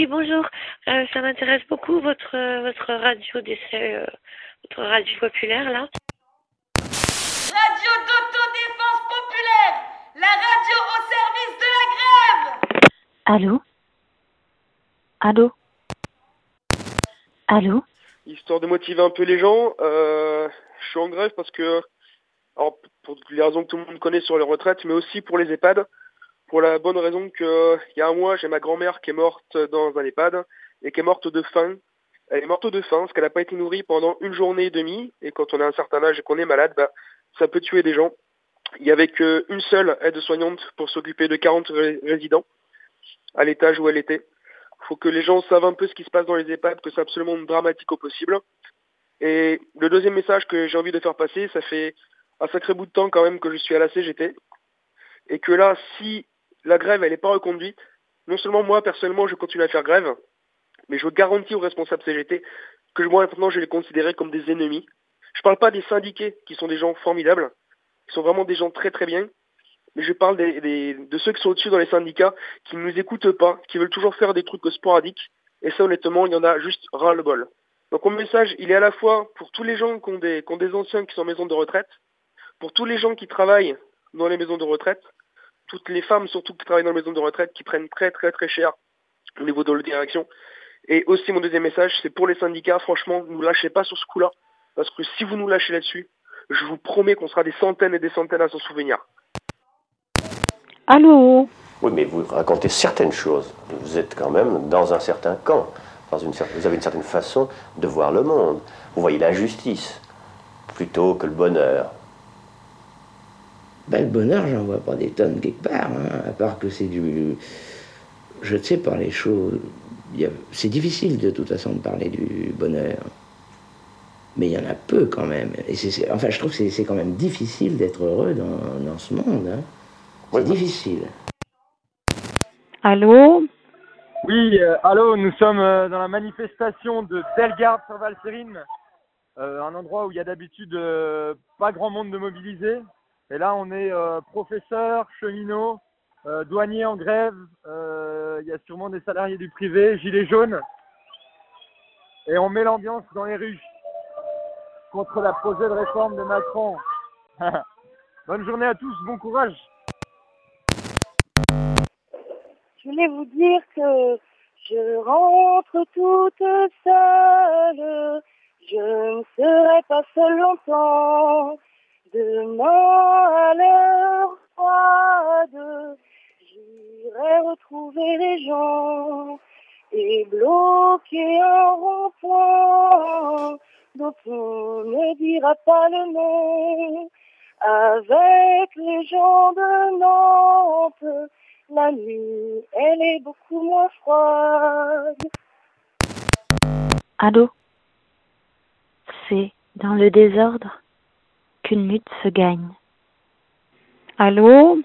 Oui, bonjour. Euh, ça m'intéresse beaucoup votre euh, votre radio d'essai, euh, votre radio populaire là. Radio d'autodéfense populaire, la radio au service de la grève. Allô? Allô? Allô? Histoire de motiver un peu les gens, euh, je suis en grève parce que, alors, pour les raisons que tout le monde connaît sur les retraites, mais aussi pour les EHPAD, pour la bonne raison que il y a un mois, j'ai ma grand-mère qui est morte dans un EHPAD et qui est morte de faim. Elle est morte de faim parce qu'elle n'a pas été nourrie pendant une journée et demie. Et quand on a un certain âge et qu'on est malade, bah, ça peut tuer des gens. Il y avait qu'une seule aide-soignante pour s'occuper de 40 ré- résidents à l'étage où elle était. Il faut que les gens savent un peu ce qui se passe dans les EHPAD, que c'est absolument dramatique au possible. Et le deuxième message que j'ai envie de faire passer, ça fait un sacré bout de temps quand même que je suis à la CGT. Et que là, si la grève elle n'est pas reconduite, non seulement moi personnellement je continue à faire grève, mais je garantis aux responsables CGT que moi maintenant je les considérer comme des ennemis. Je parle pas des syndiqués qui sont des gens formidables, qui sont vraiment des gens très très bien, mais je parle de ceux qui sont au-dessus dans les syndicats, qui ne nous écoutent pas, qui veulent toujours faire des trucs sporadiques, et ça honnêtement il y en a juste ras le bol. Donc mon message il est à la fois pour tous les gens qui ont des anciens qui sont en maison de retraite, pour tous les gens qui travaillent dans les maisons de retraite, toutes les femmes surtout qui travaillent dans les maisons de retraite qui prennent très très très cher au niveau de la direction. Et aussi mon deuxième message, c'est pour les syndicats, franchement, ne nous lâchez pas sur ce coup-là, parce que si vous nous lâchez là-dessus, je vous promets qu'on sera des centaines et des centaines à s'en souvenir. Allô Oui, mais vous racontez certaines choses. Vous êtes quand même dans un certain camp. Dans une cer- vous avez une certaine façon de voir le monde. Vous voyez l'injustice plutôt que le bonheur. Ben, le bonheur, j'en vois pas des tonnes quelque part, hein, à part que c'est du. Je ne sais pas, les choses. C'est difficile de toute façon de parler du bonheur. Mais il y en a peu quand même. Et c'est- enfin, je trouve que c'est- quand même difficile d'être heureux dans, dans ce monde. hein. C'est Oui, difficile. Allô? Oui, euh, allô, nous sommes euh, dans la manifestation de Delgarde sur Valsérine, euh, un endroit où il y a d'habitude euh, pas grand monde de mobilisé. Et là, on est euh, professeurs, cheminots, euh, douaniers en grève, euh, il y a sûrement des salariés du privé, gilets jaunes. Et on met l'ambiance dans les rues contre la projet de réforme de Macron. Bonne journée à tous, bon courage Je voulais vous dire que je rentre toute seule. Je ne serai pas seule longtemps. Demain à l'heure froide, j'irai retrouver les gens et bloquer un rond-point dont on ne dira pas le nom. Avec les gens de Nantes, la nuit, elle est beaucoup moins froide. Allô? C'est dans le désordre? aucune lutte se gagne. Allô?